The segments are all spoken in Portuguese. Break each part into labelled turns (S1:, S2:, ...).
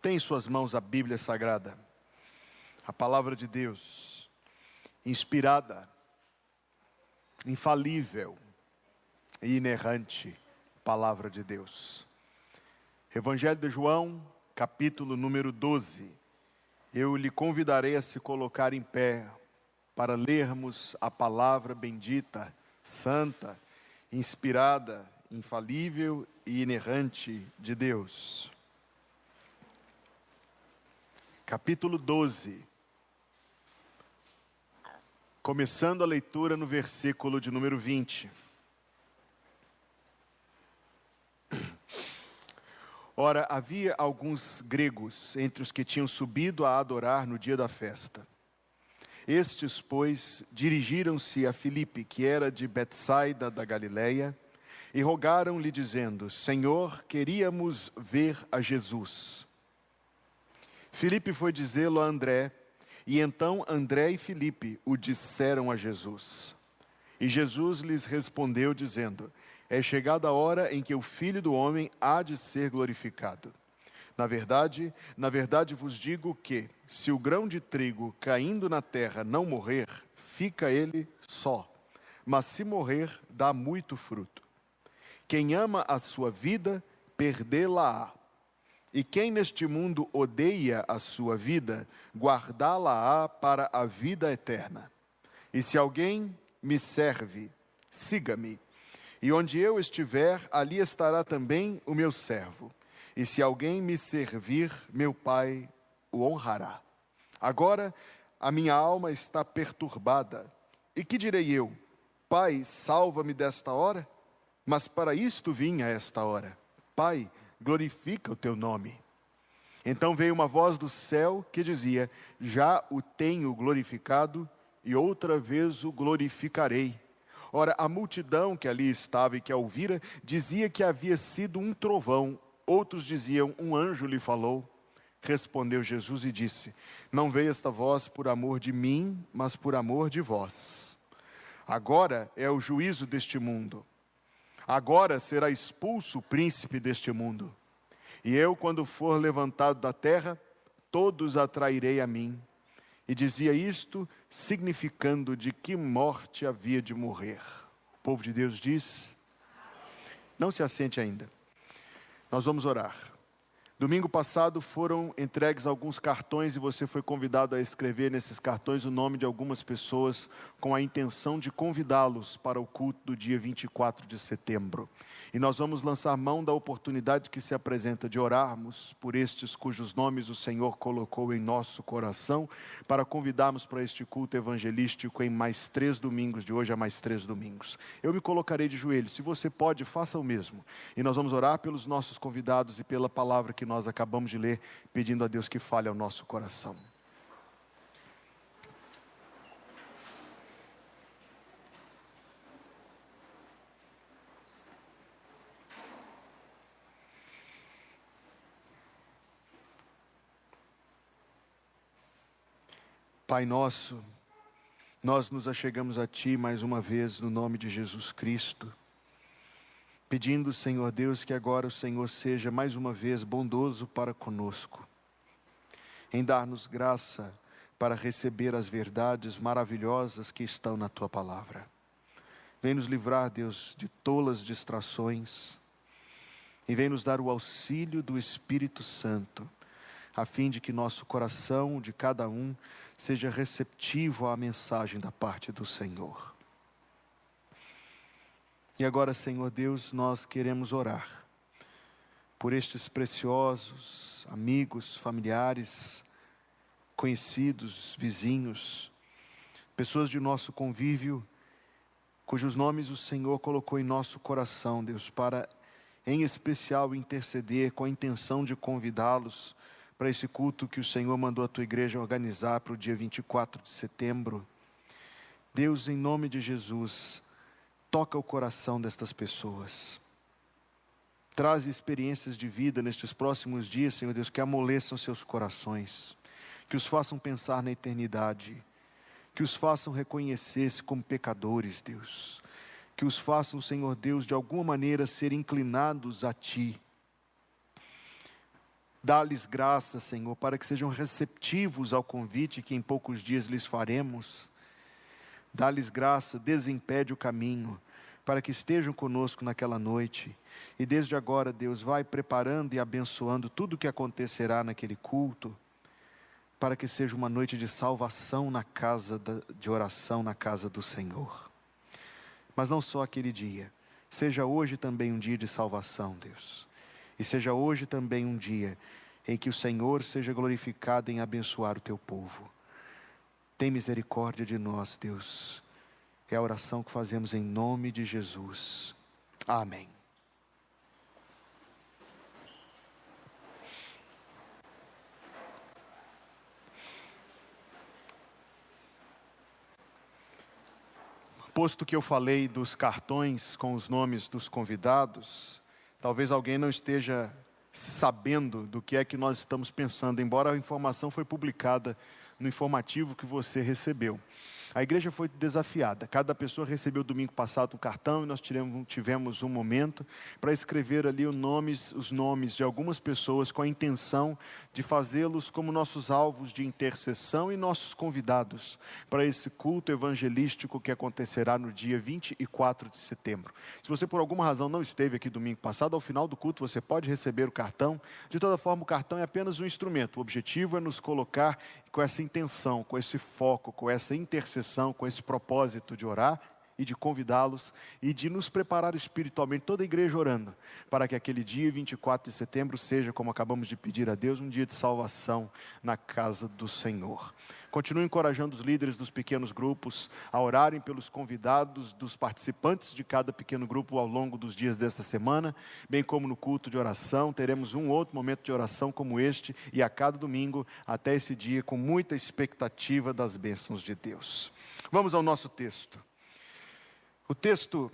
S1: Tem em suas mãos a Bíblia Sagrada, a palavra de Deus, inspirada, infalível e inerrante palavra de Deus. Evangelho de João, capítulo número 12. Eu lhe convidarei a se colocar em pé para lermos a palavra bendita, santa, inspirada, infalível e inerrante de Deus. Capítulo 12. Começando a leitura no versículo de número 20. Ora, havia alguns gregos entre os que tinham subido a adorar no dia da festa. Estes, pois, dirigiram-se a Filipe, que era de Betsaida da Galileia, e rogaram-lhe dizendo: Senhor, queríamos ver a Jesus. Filipe foi dizê-lo a André, e então André e Filipe o disseram a Jesus. E Jesus lhes respondeu dizendo: É chegada a hora em que o Filho do homem há de ser glorificado. Na verdade, na verdade vos digo que, se o grão de trigo caindo na terra não morrer, fica ele só, mas se morrer, dá muito fruto. Quem ama a sua vida, perdê-la-á. E quem neste mundo odeia a sua vida, guardá-la-á para a vida eterna. E se alguém me serve, siga-me. E onde eu estiver, ali estará também o meu servo. E se alguém me servir, meu Pai o honrará. Agora a minha alma está perturbada. E que direi eu? Pai, salva-me desta hora? Mas para isto vim a esta hora. Pai, glorifica o teu nome. Então veio uma voz do céu que dizia: Já o tenho glorificado e outra vez o glorificarei. Ora, a multidão que ali estava e que a ouvira dizia que havia sido um trovão Outros diziam: Um anjo lhe falou. Respondeu Jesus e disse: Não veio esta voz por amor de mim, mas por amor de vós. Agora é o juízo deste mundo. Agora será expulso o príncipe deste mundo. E eu, quando for levantado da terra, todos atrairei a mim. E dizia isto, significando de que morte havia de morrer. O povo de Deus diz: Não se assente ainda. Nós vamos orar. Domingo passado foram entregues alguns cartões e você foi convidado a escrever nesses cartões o nome de algumas pessoas com a intenção de convidá-los para o culto do dia 24 de setembro. E nós vamos lançar mão da oportunidade que se apresenta de orarmos por estes cujos nomes o Senhor colocou em nosso coração, para convidarmos para este culto evangelístico em mais três domingos, de hoje a mais três domingos. Eu me colocarei de joelhos, se você pode, faça o mesmo. E nós vamos orar pelos nossos convidados e pela palavra que nós acabamos de ler, pedindo a Deus que fale ao nosso coração. Pai nosso, nós nos achegamos a Ti mais uma vez no nome de Jesus Cristo, pedindo, Senhor Deus, que agora o Senhor seja mais uma vez bondoso para conosco, em dar-nos graça para receber as verdades maravilhosas que estão na Tua palavra. Vem nos livrar, Deus, de tolas distrações e vem nos dar o auxílio do Espírito Santo, a fim de que nosso coração, de cada um, seja receptivo à mensagem da parte do Senhor. E agora, Senhor Deus, nós queremos orar por estes preciosos amigos, familiares, conhecidos, vizinhos, pessoas de nosso convívio, cujos nomes o Senhor colocou em nosso coração, Deus, para em especial interceder com a intenção de convidá-los para esse culto que o Senhor mandou a tua igreja organizar para o dia 24 de setembro. Deus, em nome de Jesus, toca o coração destas pessoas. Traz experiências de vida nestes próximos dias, Senhor Deus, que amoleçam seus corações, que os façam pensar na eternidade, que os façam reconhecer-se como pecadores, Deus, que os façam, Senhor Deus, de alguma maneira ser inclinados a Ti Dá-lhes graça, Senhor, para que sejam receptivos ao convite que em poucos dias lhes faremos. Dá-lhes graça, desimpede o caminho, para que estejam conosco naquela noite. E desde agora, Deus, vai preparando e abençoando tudo o que acontecerá naquele culto, para que seja uma noite de salvação na casa de oração, na casa do Senhor. Mas não só aquele dia, seja hoje também um dia de salvação, Deus. E seja hoje também um dia em que o Senhor seja glorificado em abençoar o teu povo. Tem misericórdia de nós, Deus. É a oração que fazemos em nome de Jesus. Amém. Posto que eu falei dos cartões com os nomes dos convidados, talvez alguém não esteja sabendo do que é que nós estamos pensando, embora a informação foi publicada no informativo que você recebeu. A igreja foi desafiada. Cada pessoa recebeu domingo passado um cartão e nós tivemos, um momento para escrever ali os nomes, os nomes de algumas pessoas com a intenção de fazê-los como nossos alvos de intercessão e nossos convidados para esse culto evangelístico que acontecerá no dia 24 de setembro. Se você por alguma razão não esteve aqui domingo passado, ao final do culto você pode receber o cartão. De toda forma, o cartão é apenas um instrumento. O objetivo é nos colocar com essa intenção, com esse foco, com essa intercessão, com esse propósito de orar e de convidá-los e de nos preparar espiritualmente, toda a igreja orando, para que aquele dia 24 de setembro seja, como acabamos de pedir a Deus, um dia de salvação na casa do Senhor. Continue encorajando os líderes dos pequenos grupos a orarem pelos convidados, dos participantes de cada pequeno grupo ao longo dos dias desta semana, bem como no culto de oração. Teremos um outro momento de oração como este e a cada domingo até esse dia, com muita expectativa das bênçãos de Deus. Vamos ao nosso texto. O texto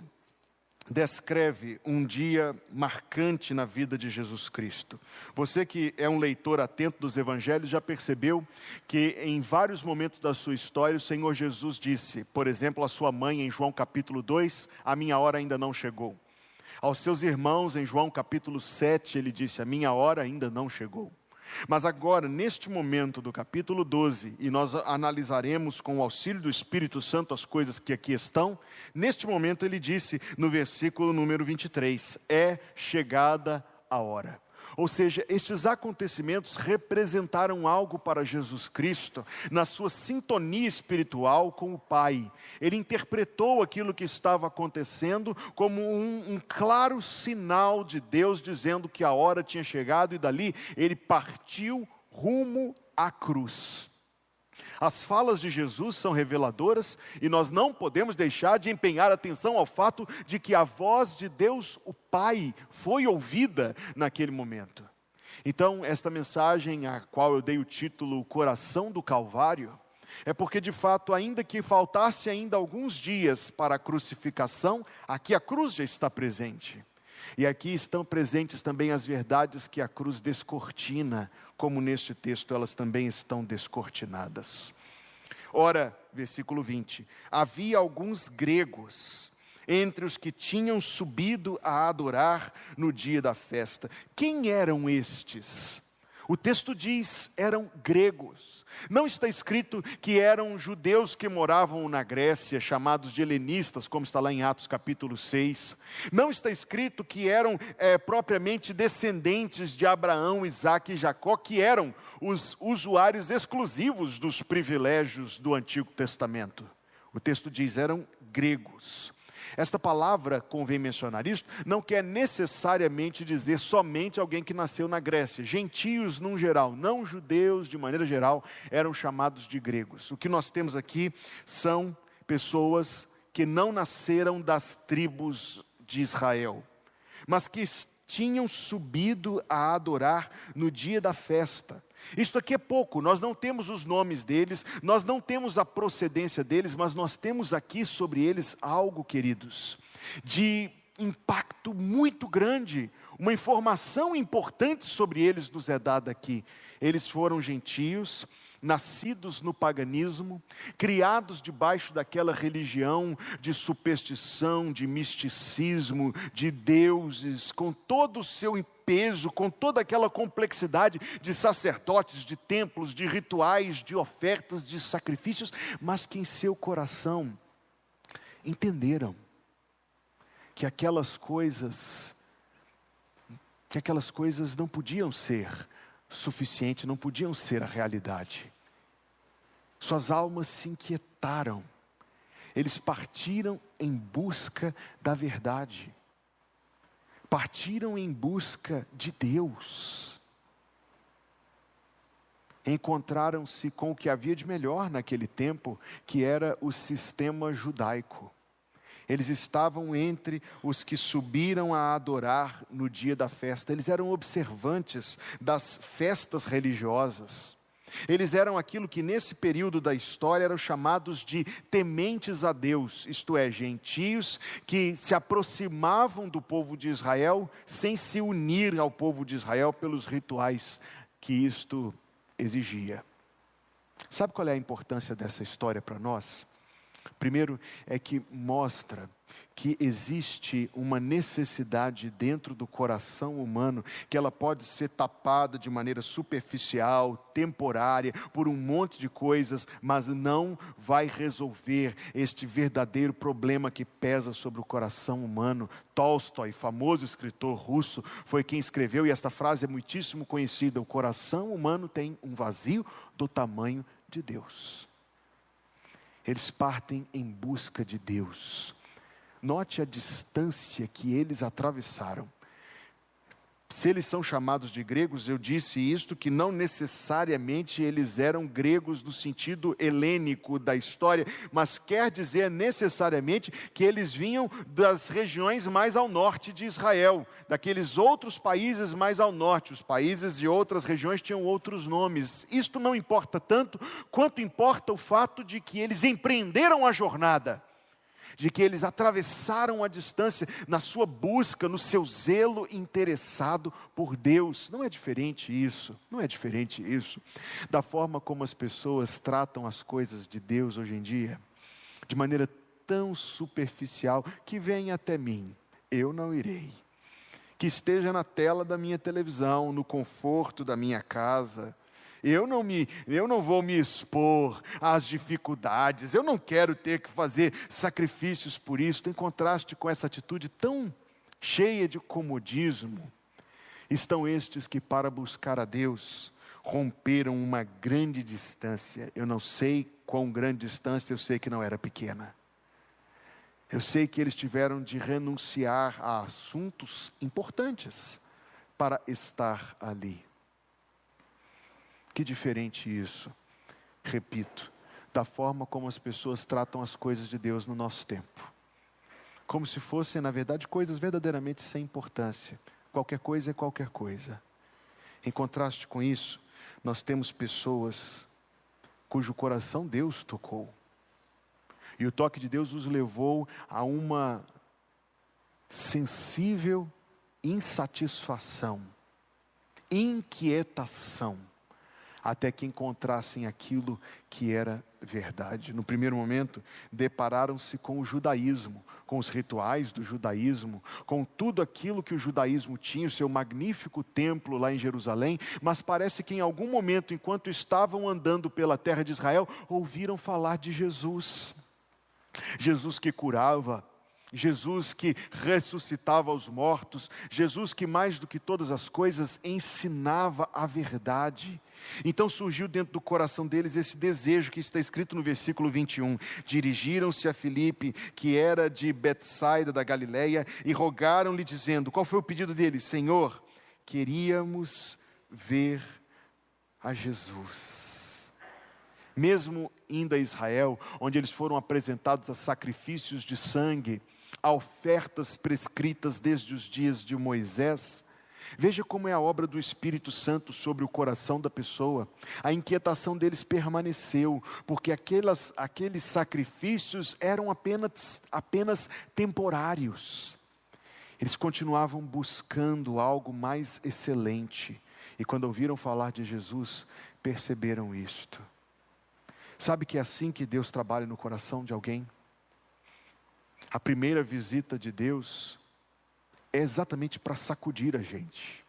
S1: descreve um dia marcante na vida de Jesus Cristo. Você que é um leitor atento dos evangelhos já percebeu que em vários momentos da sua história o Senhor Jesus disse, por exemplo, à sua mãe em João capítulo 2, a minha hora ainda não chegou. Aos seus irmãos em João capítulo 7, ele disse, a minha hora ainda não chegou. Mas agora, neste momento do capítulo 12, e nós analisaremos com o auxílio do Espírito Santo as coisas que aqui estão, neste momento ele disse no versículo número 23: É chegada a hora. Ou seja, estes acontecimentos representaram algo para Jesus Cristo na sua sintonia espiritual com o Pai. Ele interpretou aquilo que estava acontecendo como um, um claro sinal de Deus dizendo que a hora tinha chegado e dali ele partiu rumo à cruz. As falas de Jesus são reveladoras e nós não podemos deixar de empenhar atenção ao fato de que a voz de Deus, o Pai, foi ouvida naquele momento. Então, esta mensagem, a qual eu dei o título Coração do Calvário, é porque de fato, ainda que faltasse ainda alguns dias para a crucificação, aqui a cruz já está presente. E aqui estão presentes também as verdades que a cruz descortina, como neste texto elas também estão descortinadas. Ora, versículo 20: havia alguns gregos entre os que tinham subido a adorar no dia da festa. Quem eram estes? O texto diz, eram gregos. Não está escrito que eram judeus que moravam na Grécia, chamados de helenistas, como está lá em Atos capítulo 6. Não está escrito que eram é, propriamente descendentes de Abraão, Isaac e Jacó, que eram os usuários exclusivos dos privilégios do Antigo Testamento. O texto diz, eram gregos. Esta palavra, convém mencionar isto, não quer necessariamente dizer somente alguém que nasceu na Grécia. Gentios, num geral, não judeus, de maneira geral, eram chamados de gregos. O que nós temos aqui são pessoas que não nasceram das tribos de Israel, mas que tinham subido a adorar no dia da festa. Isto aqui é pouco, nós não temos os nomes deles, nós não temos a procedência deles, mas nós temos aqui sobre eles algo, queridos, de impacto muito grande, uma informação importante sobre eles nos é dada aqui. Eles foram gentios, nascidos no paganismo, criados debaixo daquela religião de superstição, de misticismo, de deuses, com todo o seu peso, com toda aquela complexidade de sacerdotes, de templos, de rituais, de ofertas, de sacrifícios, mas que em seu coração entenderam que aquelas coisas que aquelas coisas não podiam ser suficiente, não podiam ser a realidade. Suas almas se inquietaram. Eles partiram em busca da verdade. Partiram em busca de Deus. Encontraram-se com o que havia de melhor naquele tempo, que era o sistema judaico. Eles estavam entre os que subiram a adorar no dia da festa. Eles eram observantes das festas religiosas. Eles eram aquilo que nesse período da história eram chamados de tementes a Deus, isto é, gentios que se aproximavam do povo de Israel sem se unir ao povo de Israel pelos rituais que isto exigia. Sabe qual é a importância dessa história para nós? Primeiro é que mostra que existe uma necessidade dentro do coração humano, que ela pode ser tapada de maneira superficial, temporária, por um monte de coisas, mas não vai resolver este verdadeiro problema que pesa sobre o coração humano. Tolstói, famoso escritor russo, foi quem escreveu, e esta frase é muitíssimo conhecida: o coração humano tem um vazio do tamanho de Deus. Eles partem em busca de Deus. Note a distância que eles atravessaram. Se eles são chamados de gregos, eu disse isto, que não necessariamente eles eram gregos no sentido helênico da história, mas quer dizer necessariamente que eles vinham das regiões mais ao norte de Israel, daqueles outros países mais ao norte. Os países de outras regiões tinham outros nomes. Isto não importa tanto quanto importa o fato de que eles empreenderam a jornada de que eles atravessaram a distância na sua busca, no seu zelo interessado por Deus. Não é diferente isso, não é diferente isso da forma como as pessoas tratam as coisas de Deus hoje em dia, de maneira tão superficial que vem até mim, eu não irei. Que esteja na tela da minha televisão, no conforto da minha casa, eu não me, eu não vou me expor às dificuldades, eu não quero ter que fazer sacrifícios por isso. Em contraste com essa atitude tão cheia de comodismo, estão estes que para buscar a Deus romperam uma grande distância. Eu não sei quão grande distância, eu sei que não era pequena. Eu sei que eles tiveram de renunciar a assuntos importantes para estar ali. Que diferente isso, repito, da forma como as pessoas tratam as coisas de Deus no nosso tempo. Como se fossem, na verdade, coisas verdadeiramente sem importância. Qualquer coisa é qualquer coisa. Em contraste com isso, nós temos pessoas cujo coração Deus tocou. E o toque de Deus os levou a uma sensível insatisfação, inquietação até que encontrassem aquilo que era verdade. No primeiro momento, depararam-se com o judaísmo, com os rituais do judaísmo, com tudo aquilo que o judaísmo tinha, o seu magnífico templo lá em Jerusalém, mas parece que em algum momento, enquanto estavam andando pela terra de Israel, ouviram falar de Jesus. Jesus que curava, Jesus que ressuscitava os mortos, Jesus que mais do que todas as coisas ensinava a verdade. Então surgiu dentro do coração deles esse desejo que está escrito no versículo 21. Dirigiram-se a Filipe, que era de Betsaida da Galileia, e rogaram-lhe dizendo: Qual foi o pedido deles? Senhor, queríamos ver a Jesus. Mesmo indo a Israel, onde eles foram apresentados a sacrifícios de sangue, a ofertas prescritas desde os dias de Moisés, Veja como é a obra do Espírito Santo sobre o coração da pessoa. A inquietação deles permaneceu, porque aquelas, aqueles sacrifícios eram apenas, apenas temporários. Eles continuavam buscando algo mais excelente. E quando ouviram falar de Jesus, perceberam isto. Sabe que é assim que Deus trabalha no coração de alguém? A primeira visita de Deus é exatamente para sacudir a gente.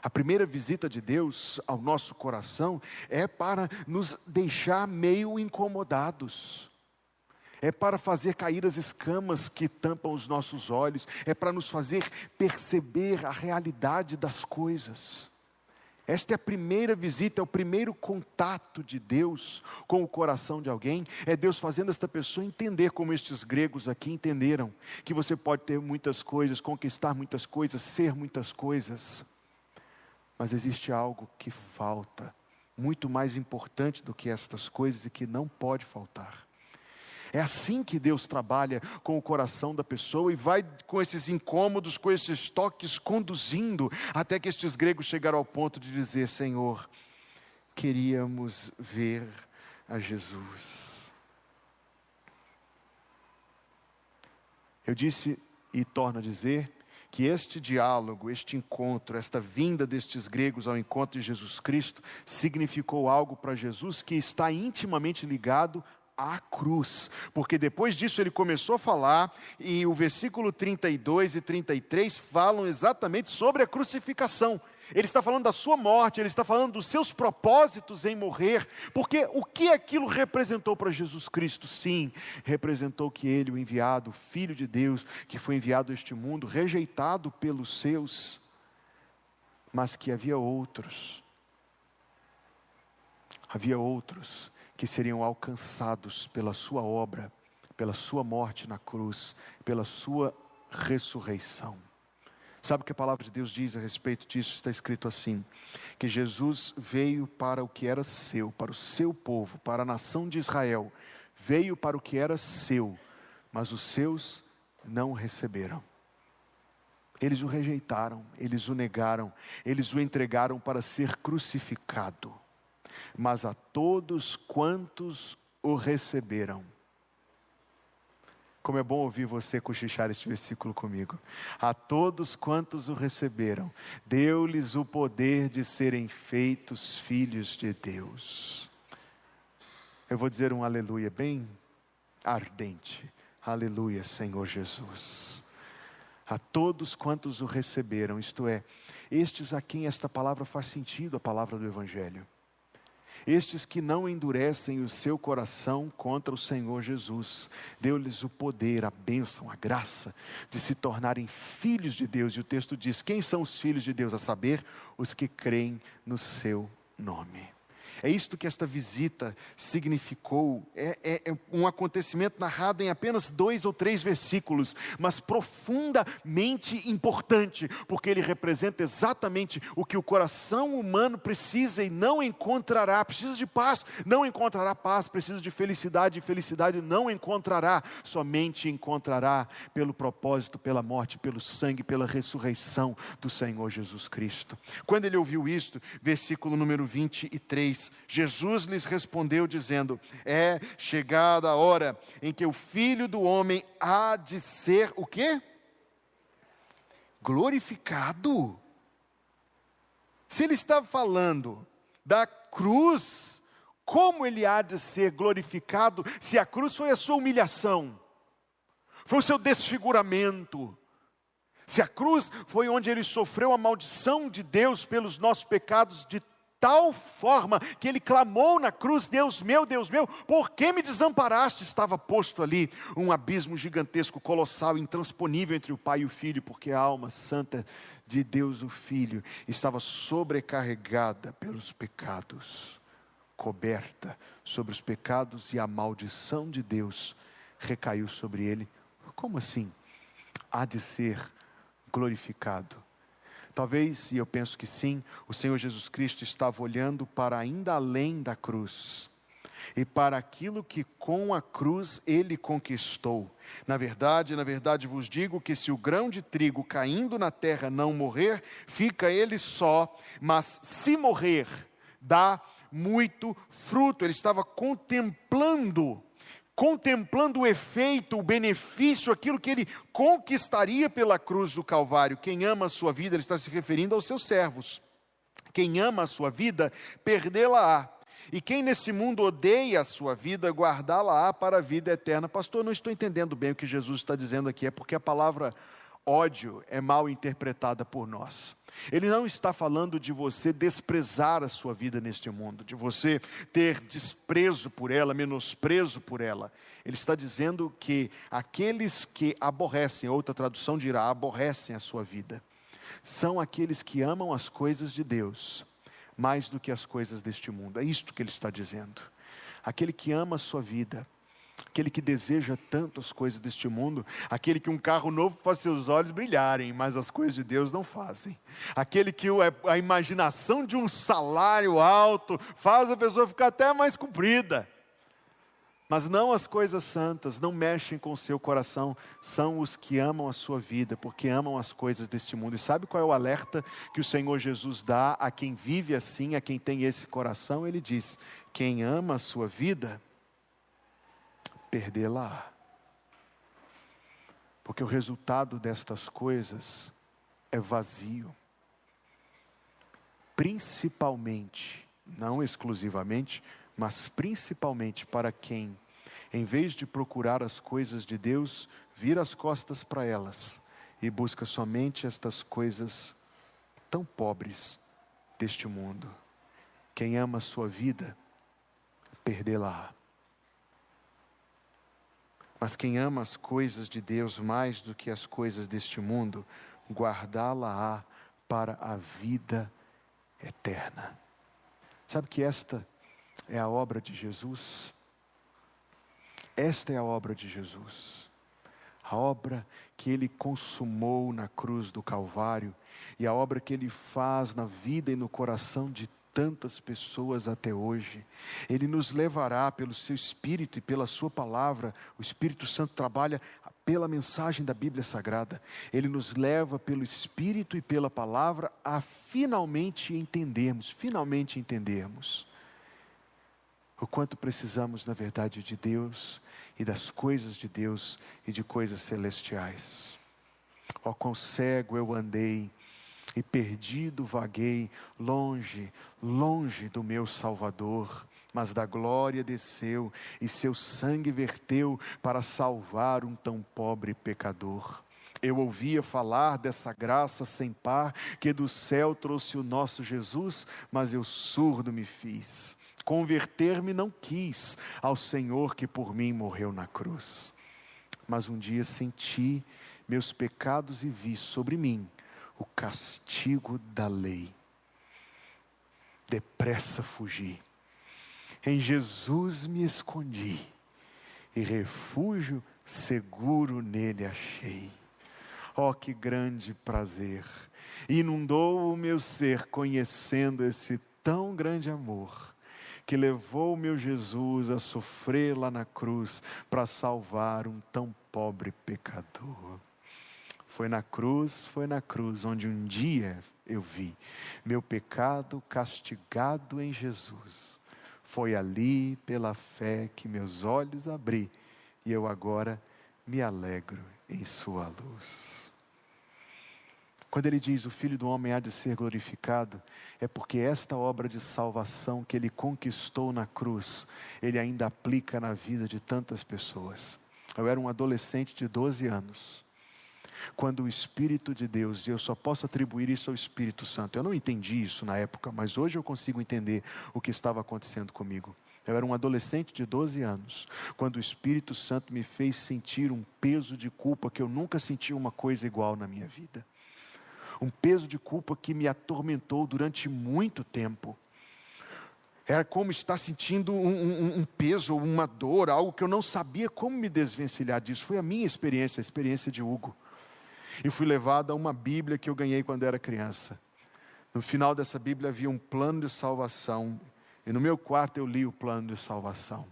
S1: A primeira visita de Deus ao nosso coração é para nos deixar meio incomodados. É para fazer cair as escamas que tampam os nossos olhos, é para nos fazer perceber a realidade das coisas. Esta é a primeira visita, é o primeiro contato de Deus com o coração de alguém. É Deus fazendo esta pessoa entender, como estes gregos aqui entenderam, que você pode ter muitas coisas, conquistar muitas coisas, ser muitas coisas, mas existe algo que falta, muito mais importante do que estas coisas e que não pode faltar. É assim que Deus trabalha com o coração da pessoa e vai com esses incômodos, com esses toques, conduzindo até que estes gregos chegaram ao ponto de dizer: Senhor, queríamos ver a Jesus. Eu disse e torno a dizer que este diálogo, este encontro, esta vinda destes gregos ao encontro de Jesus Cristo, significou algo para Jesus que está intimamente ligado a cruz, porque depois disso ele começou a falar, e o versículo 32 e 33 falam exatamente sobre a crucificação. Ele está falando da sua morte, ele está falando dos seus propósitos em morrer, porque o que aquilo representou para Jesus Cristo? Sim, representou que ele, o enviado, o Filho de Deus, que foi enviado a este mundo, rejeitado pelos seus, mas que havia outros, havia outros que seriam alcançados pela sua obra, pela sua morte na cruz, pela sua ressurreição. Sabe o que a palavra de Deus diz a respeito disso? Está escrito assim: que Jesus veio para o que era seu, para o seu povo, para a nação de Israel, veio para o que era seu, mas os seus não o receberam. Eles o rejeitaram, eles o negaram, eles o entregaram para ser crucificado mas a todos quantos o receberam. Como é bom ouvir você cochichar este versículo comigo. A todos quantos o receberam, deu-lhes o poder de serem feitos filhos de Deus. Eu vou dizer um aleluia bem ardente. Aleluia, Senhor Jesus. A todos quantos o receberam, isto é, estes a quem esta palavra faz sentido, a palavra do Evangelho estes que não endurecem o seu coração contra o Senhor Jesus. Deu-lhes o poder, a bênção, a graça de se tornarem filhos de Deus. E o texto diz: quem são os filhos de Deus? A saber, os que creem no seu nome. É isto que esta visita significou. É, é, é, um acontecimento narrado em apenas dois ou três versículos, mas profundamente importante, porque ele representa exatamente o que o coração humano precisa e não encontrará. Precisa de paz, não encontrará paz. Precisa de felicidade, e felicidade não encontrará. Somente encontrará pelo propósito, pela morte, pelo sangue, pela ressurreição do Senhor Jesus Cristo. Quando ele ouviu isto, versículo número 23, Jesus lhes respondeu, dizendo: É chegada a hora em que o filho do homem há de ser o quê? Glorificado. Se ele está falando da cruz, como ele há de ser glorificado se a cruz foi a sua humilhação, foi o seu desfiguramento, se a cruz foi onde ele sofreu a maldição de Deus pelos nossos pecados de tal forma que ele clamou na cruz: Deus meu, Deus meu, por que me desamparaste? Estava posto ali um abismo gigantesco, colossal, intransponível entre o Pai e o Filho, porque a alma santa de Deus, o Filho, estava sobrecarregada pelos pecados, coberta sobre os pecados e a maldição de Deus recaiu sobre ele. Como assim? Há de ser glorificado Talvez, e eu penso que sim, o Senhor Jesus Cristo estava olhando para ainda além da cruz e para aquilo que com a cruz ele conquistou. Na verdade, na verdade vos digo que se o grão de trigo caindo na terra não morrer, fica ele só, mas se morrer, dá muito fruto. Ele estava contemplando contemplando o efeito, o benefício, aquilo que ele conquistaria pela cruz do Calvário. Quem ama a sua vida, ele está se referindo aos seus servos. Quem ama a sua vida, perdê-la-á. E quem nesse mundo odeia a sua vida, guardá-la-á para a vida eterna. Pastor, não estou entendendo bem o que Jesus está dizendo aqui, é porque a palavra ódio é mal interpretada por nós. Ele não está falando de você desprezar a sua vida neste mundo, de você ter desprezo por ela, menosprezo por ela. Ele está dizendo que aqueles que aborrecem, outra tradução dirá, aborrecem a sua vida, são aqueles que amam as coisas de Deus mais do que as coisas deste mundo. É isto que ele está dizendo. Aquele que ama a sua vida, aquele que deseja tanto as coisas deste mundo, aquele que um carro novo faz seus olhos brilharem, mas as coisas de Deus não fazem. Aquele que a imaginação de um salário alto faz a pessoa ficar até mais comprida. Mas não as coisas santas, não mexem com o seu coração, são os que amam a sua vida, porque amam as coisas deste mundo. E sabe qual é o alerta que o Senhor Jesus dá a quem vive assim, a quem tem esse coração? Ele diz: quem ama a sua vida, perdê-la. Porque o resultado destas coisas é vazio. Principalmente, não exclusivamente, mas principalmente para quem em vez de procurar as coisas de Deus, vira as costas para elas e busca somente estas coisas tão pobres deste mundo. Quem ama a sua vida, perdê-la. Mas quem ama as coisas de Deus mais do que as coisas deste mundo, guardá-la-á para a vida eterna. Sabe que esta é a obra de Jesus? Esta é a obra de Jesus. A obra que ele consumou na cruz do Calvário e a obra que ele faz na vida e no coração de tantas pessoas até hoje. Ele nos levará pelo seu Espírito e pela Sua palavra. O Espírito Santo trabalha pela mensagem da Bíblia Sagrada. Ele nos leva pelo Espírito e pela palavra a finalmente entendermos, finalmente entendermos o quanto precisamos, na verdade, de Deus e das coisas de Deus e de coisas celestiais. Ó, quão cego eu andei e perdido vaguei, longe, longe do meu Salvador, mas da glória desceu e seu sangue verteu para salvar um tão pobre pecador. Eu ouvia falar dessa graça sem par que do céu trouxe o nosso Jesus, mas eu surdo me fiz. Converter-me não quis ao Senhor que por mim morreu na cruz. Mas um dia senti meus pecados e vi sobre mim o castigo da lei. Depressa fugi. Em Jesus me escondi e refúgio seguro nele achei. Oh, que grande prazer! Inundou o meu ser conhecendo esse tão grande amor que levou o meu Jesus a sofrer lá na cruz para salvar um tão pobre pecador. Foi na cruz, foi na cruz onde um dia eu vi meu pecado castigado em Jesus. Foi ali, pela fé, que meus olhos abri e eu agora me alegro em Sua luz. Quando ele diz o Filho do Homem há de ser glorificado, é porque esta obra de salvação que ele conquistou na cruz, ele ainda aplica na vida de tantas pessoas. Eu era um adolescente de 12 anos, quando o Espírito de Deus, e eu só posso atribuir isso ao Espírito Santo, eu não entendi isso na época, mas hoje eu consigo entender o que estava acontecendo comigo. Eu era um adolescente de 12 anos, quando o Espírito Santo me fez sentir um peso de culpa que eu nunca senti uma coisa igual na minha vida um peso de culpa que me atormentou durante muito tempo. Era como estar sentindo um, um, um, peso, uma dor, algo que eu não sabia como me desvencilhar disso. Foi a minha experiência, a experiência de Hugo. E fui levado a uma Bíblia que eu ganhei quando era criança. No final dessa Bíblia havia um plano de salvação. E no meu quarto eu li o plano de salvação.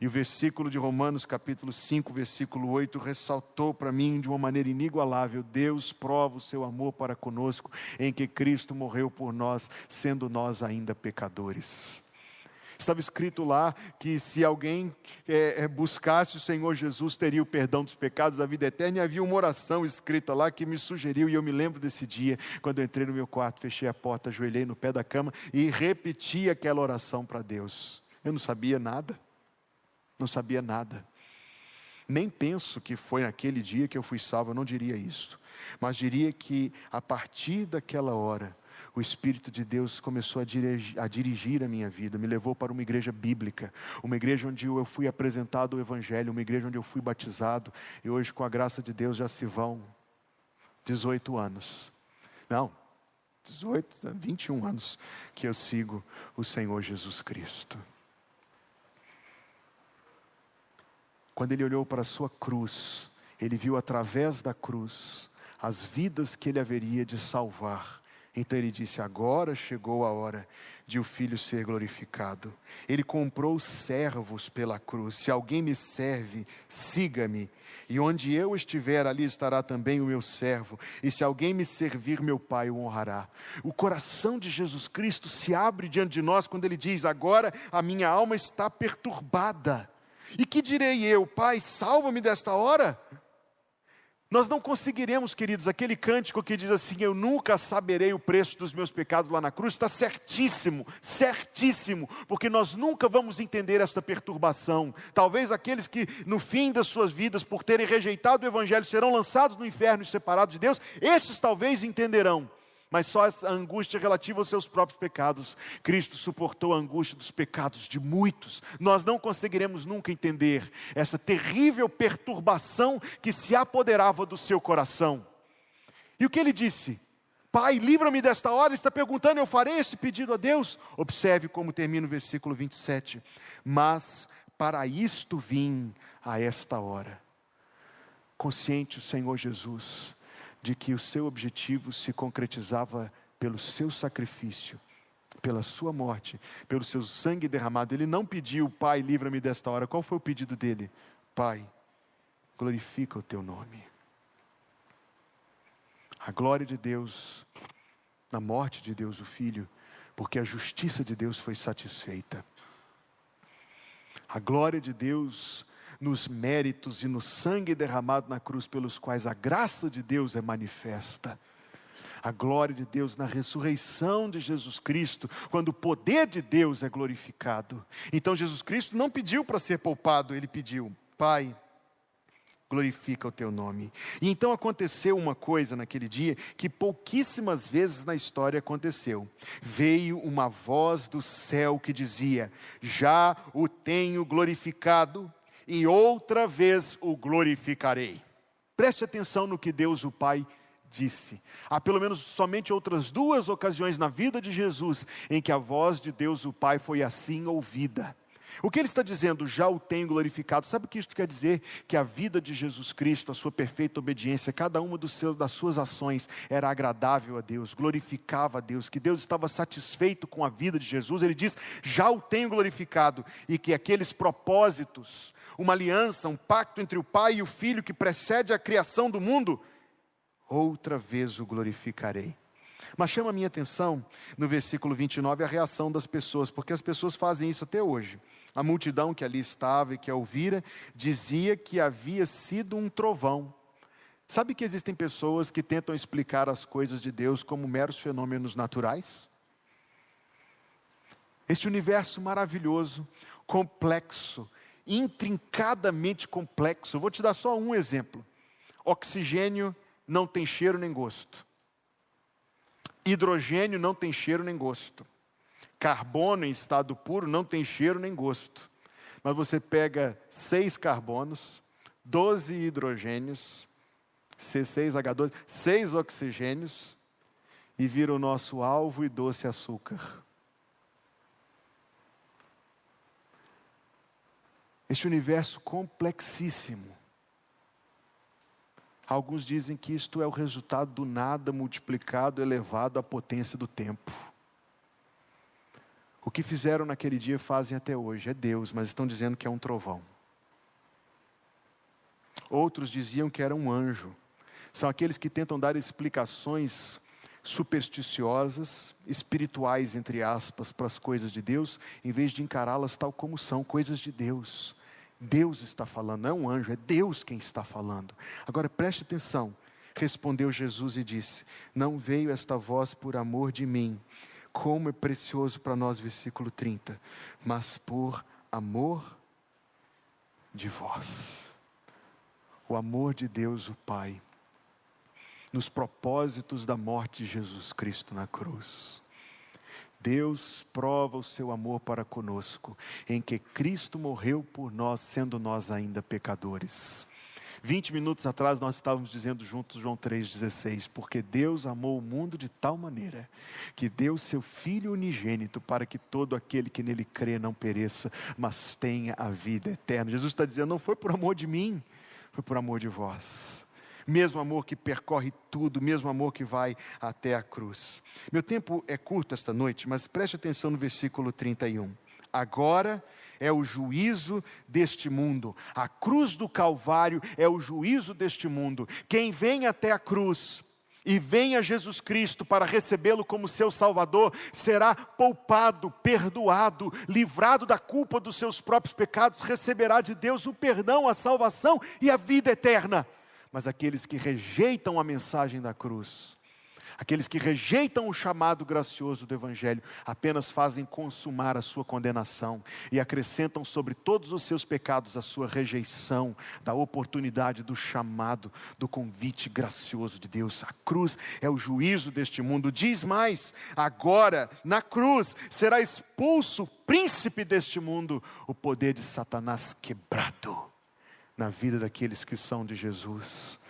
S1: E o versículo de Romanos, capítulo 5, versículo 8, ressaltou para mim de uma maneira inigualável: Deus prova o seu amor para conosco, em que Cristo morreu por nós, sendo nós ainda pecadores. Estava escrito lá que se alguém é, é, buscasse o Senhor Jesus, teria o perdão dos pecados, a vida eterna. E havia uma oração escrita lá que me sugeriu, e eu me lembro desse dia, quando eu entrei no meu quarto, fechei a porta, ajoelhei no pé da cama e repeti aquela oração para Deus. Eu não sabia nada, não sabia nada. Nem penso que foi naquele dia que eu fui salvo, eu não diria isso. Mas diria que a partir daquela hora, o Espírito de Deus começou a dirigir, a dirigir, a minha vida, me levou para uma igreja bíblica, uma igreja onde eu fui apresentado o Evangelho, uma igreja onde eu fui batizado, e hoje, com a graça de Deus, já se vão 18 anos. Não, 18, 21 anos que eu sigo o Senhor Jesus Cristo. Quando ele olhou para a sua cruz, ele viu através da cruz as vidas que ele haveria de salvar então ele disse: Agora chegou a hora de o filho ser glorificado. Ele comprou servos pela cruz. Se alguém me serve, siga-me. E onde eu estiver, ali estará também o meu servo. E se alguém me servir, meu Pai o honrará. O coração de Jesus Cristo se abre diante de nós quando ele diz: Agora a minha alma está perturbada. E que direi eu, Pai, salva-me desta hora? Nós não conseguiremos, queridos, aquele cântico que diz assim: Eu nunca saberei o preço dos meus pecados lá na cruz, está certíssimo, certíssimo, porque nós nunca vamos entender esta perturbação. Talvez aqueles que, no fim das suas vidas, por terem rejeitado o Evangelho, serão lançados no inferno e separados de Deus, esses talvez entenderão mas só a angústia relativa aos seus próprios pecados. Cristo suportou a angústia dos pecados de muitos. Nós não conseguiremos nunca entender essa terrível perturbação que se apoderava do seu coração. E o que ele disse? Pai, livra-me desta hora. Ele está perguntando: eu farei esse pedido a Deus? Observe como termina o versículo 27. Mas para isto vim a esta hora. Consciente o Senhor Jesus de que o seu objetivo se concretizava pelo seu sacrifício, pela sua morte, pelo seu sangue derramado. Ele não pediu, Pai, livra-me desta hora. Qual foi o pedido dele? Pai, glorifica o teu nome. A glória de Deus, na morte de Deus, o Filho, porque a justiça de Deus foi satisfeita. A glória de Deus nos méritos e no sangue derramado na cruz, pelos quais a graça de Deus é manifesta. A glória de Deus na ressurreição de Jesus Cristo, quando o poder de Deus é glorificado. Então Jesus Cristo não pediu para ser poupado, ele pediu: Pai, glorifica o teu nome. E então aconteceu uma coisa naquele dia que pouquíssimas vezes na história aconteceu. Veio uma voz do céu que dizia: Já o tenho glorificado e outra vez o glorificarei. Preste atenção no que Deus o Pai disse. Há pelo menos somente outras duas ocasiões na vida de Jesus em que a voz de Deus o Pai foi assim ouvida. O que ele está dizendo? Já o tenho glorificado. Sabe o que isso quer dizer? Que a vida de Jesus Cristo, a sua perfeita obediência, cada uma seus, das suas ações era agradável a Deus, glorificava a Deus, que Deus estava satisfeito com a vida de Jesus. Ele diz: Já o tenho glorificado, e que aqueles propósitos, uma aliança, um pacto entre o Pai e o Filho que precede a criação do mundo, outra vez o glorificarei. Mas chama a minha atenção no versículo 29 a reação das pessoas, porque as pessoas fazem isso até hoje. A multidão que ali estava e que a ouvira dizia que havia sido um trovão. Sabe que existem pessoas que tentam explicar as coisas de Deus como meros fenômenos naturais? Este universo maravilhoso, complexo, intrincadamente complexo. vou te dar só um exemplo. Oxigênio não tem cheiro nem gosto. Hidrogênio não tem cheiro nem gosto. Carbono em estado puro não tem cheiro nem gosto. Mas você pega seis carbonos, 12 hidrogênios, C6H12, seis oxigênios e vira o nosso alvo e doce açúcar. Este universo complexíssimo. Alguns dizem que isto é o resultado do nada multiplicado, elevado à potência do tempo. O que fizeram naquele dia fazem até hoje, é Deus, mas estão dizendo que é um trovão. Outros diziam que era um anjo. São aqueles que tentam dar explicações supersticiosas, espirituais, entre aspas, para as coisas de Deus, em vez de encará-las tal como são, coisas de Deus. Deus está falando, não é um anjo, é Deus quem está falando. Agora preste atenção. Respondeu Jesus e disse: Não veio esta voz por amor de mim, como é precioso para nós, versículo 30, mas por amor de vós. O amor de Deus, o Pai, nos propósitos da morte de Jesus Cristo na cruz. Deus prova o seu amor para conosco, em que Cristo morreu por nós, sendo nós ainda pecadores. 20 minutos atrás nós estávamos dizendo juntos João 3,16, porque Deus amou o mundo de tal maneira que deu seu Filho unigênito para que todo aquele que nele crê não pereça, mas tenha a vida eterna. Jesus está dizendo: não foi por amor de mim, foi por amor de vós. Mesmo amor que percorre tudo, mesmo amor que vai até a cruz. Meu tempo é curto esta noite, mas preste atenção no versículo 31. Agora é o juízo deste mundo. A cruz do Calvário é o juízo deste mundo. Quem vem até a cruz e vem a Jesus Cristo para recebê-lo como seu Salvador, será poupado, perdoado, livrado da culpa dos seus próprios pecados, receberá de Deus o perdão, a salvação e a vida eterna. Mas aqueles que rejeitam a mensagem da cruz, Aqueles que rejeitam o chamado gracioso do Evangelho apenas fazem consumar a sua condenação e acrescentam sobre todos os seus pecados a sua rejeição da oportunidade do chamado, do convite gracioso de Deus. A cruz é o juízo deste mundo. Diz mais: agora, na cruz, será expulso o príncipe deste mundo, o poder de Satanás quebrado na vida daqueles que são de Jesus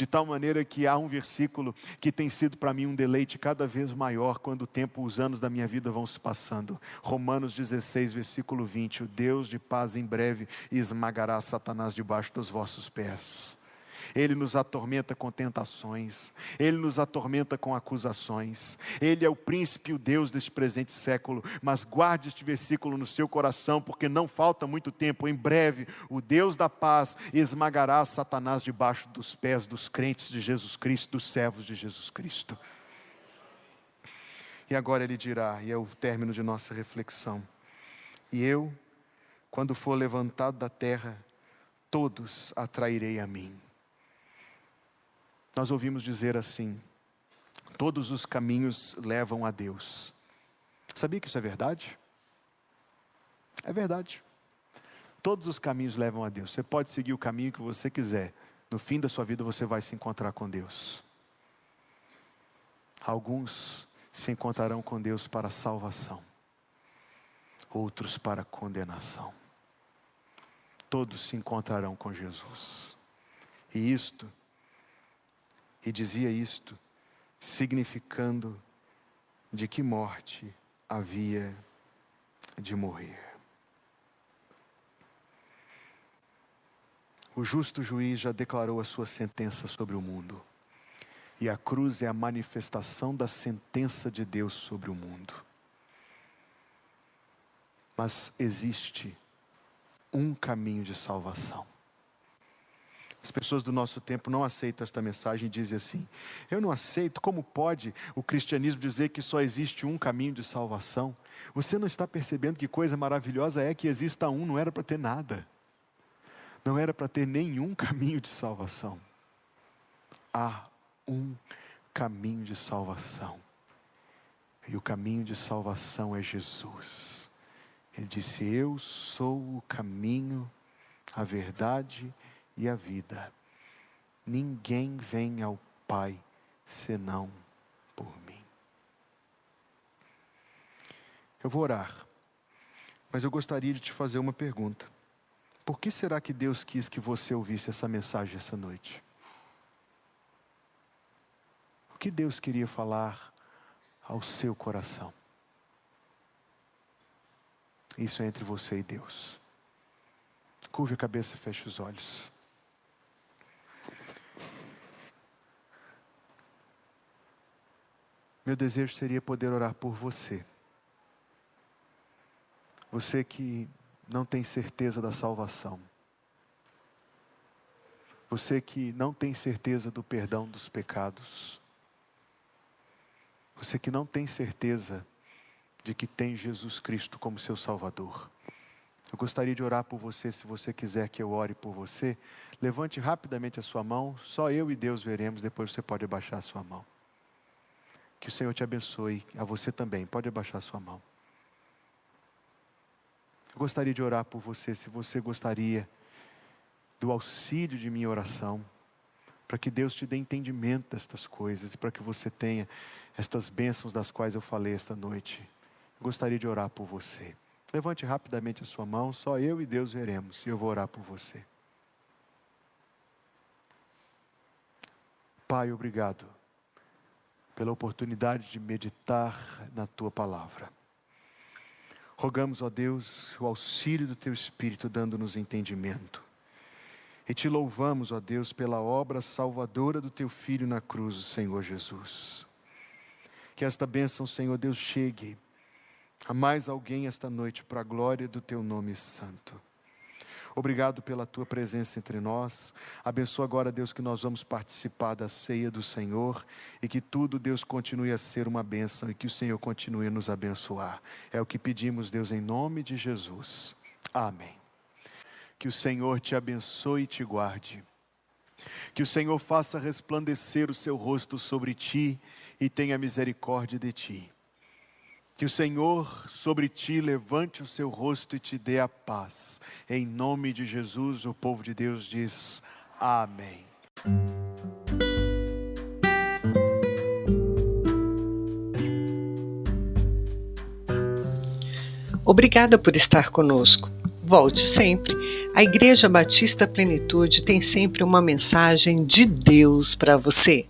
S1: de tal maneira que há um versículo que tem sido para mim um deleite cada vez maior quando o tempo, os anos da minha vida vão se passando. Romanos 16, versículo 20: O Deus de paz em breve esmagará Satanás debaixo dos vossos pés. Ele nos atormenta com tentações, Ele nos atormenta com acusações. Ele é o príncipe e o Deus deste presente século, mas guarde este versículo no seu coração, porque não falta muito tempo. Em breve, o Deus da paz esmagará Satanás debaixo dos pés dos crentes de Jesus Cristo, dos servos de Jesus Cristo. E agora ele dirá, e é o término de nossa reflexão: E eu, quando for levantado da terra, todos atrairei a mim nós ouvimos dizer assim: todos os caminhos levam a Deus. Sabia que isso é verdade? É verdade. Todos os caminhos levam a Deus. Você pode seguir o caminho que você quiser. No fim da sua vida você vai se encontrar com Deus. Alguns se encontrarão com Deus para salvação, outros para condenação. Todos se encontrarão com Jesus. E isto e dizia isto, significando de que morte havia de morrer. O justo juiz já declarou a sua sentença sobre o mundo. E a cruz é a manifestação da sentença de Deus sobre o mundo. Mas existe um caminho de salvação. As pessoas do nosso tempo não aceitam esta mensagem e dizem assim: Eu não aceito, como pode o cristianismo dizer que só existe um caminho de salvação? Você não está percebendo que coisa maravilhosa é que exista um, não era para ter nada, não era para ter nenhum caminho de salvação. Há um caminho de salvação, e o caminho de salvação é Jesus. Ele disse: Eu sou o caminho, a verdade e a vida. Ninguém vem ao Pai senão por mim. Eu vou orar, mas eu gostaria de te fazer uma pergunta. Por que será que Deus quis que você ouvisse essa mensagem essa noite? O que Deus queria falar ao seu coração? Isso é entre você e Deus. Curve a cabeça e feche os olhos. Meu desejo seria poder orar por você. Você que não tem certeza da salvação. Você que não tem certeza do perdão dos pecados. Você que não tem certeza de que tem Jesus Cristo como seu Salvador. Eu gostaria de orar por você, se você quiser que eu ore por você. Levante rapidamente a sua mão, só eu e Deus veremos, depois você pode abaixar a sua mão. Que o Senhor te abençoe, a você também, pode abaixar a sua mão. Eu gostaria de orar por você, se você gostaria do auxílio de minha oração, para que Deus te dê entendimento destas coisas e para que você tenha estas bênçãos das quais eu falei esta noite. Eu gostaria de orar por você. Levante rapidamente a sua mão, só eu e Deus veremos, e eu vou orar por você. Pai, obrigado pela oportunidade de meditar na tua palavra. Rogamos, ó Deus, o auxílio do teu Espírito, dando-nos entendimento. E te louvamos, ó Deus, pela obra salvadora do teu Filho na cruz, Senhor Jesus. Que esta bênção, Senhor Deus, chegue a mais alguém esta noite para a glória do teu nome santo. Obrigado pela tua presença entre nós. Abençoa agora, Deus, que nós vamos participar da ceia do Senhor e que tudo, Deus, continue a ser uma bênção e que o Senhor continue a nos abençoar. É o que pedimos, Deus, em nome de Jesus. Amém. Que o Senhor te abençoe e te guarde. Que o Senhor faça resplandecer o seu rosto sobre ti e tenha misericórdia de ti. Que o Senhor sobre ti levante o seu rosto e te dê a paz. Em nome de Jesus, o povo de Deus diz: Amém.
S2: Obrigada por estar conosco. Volte sempre. A Igreja Batista Plenitude tem sempre uma mensagem de Deus para você.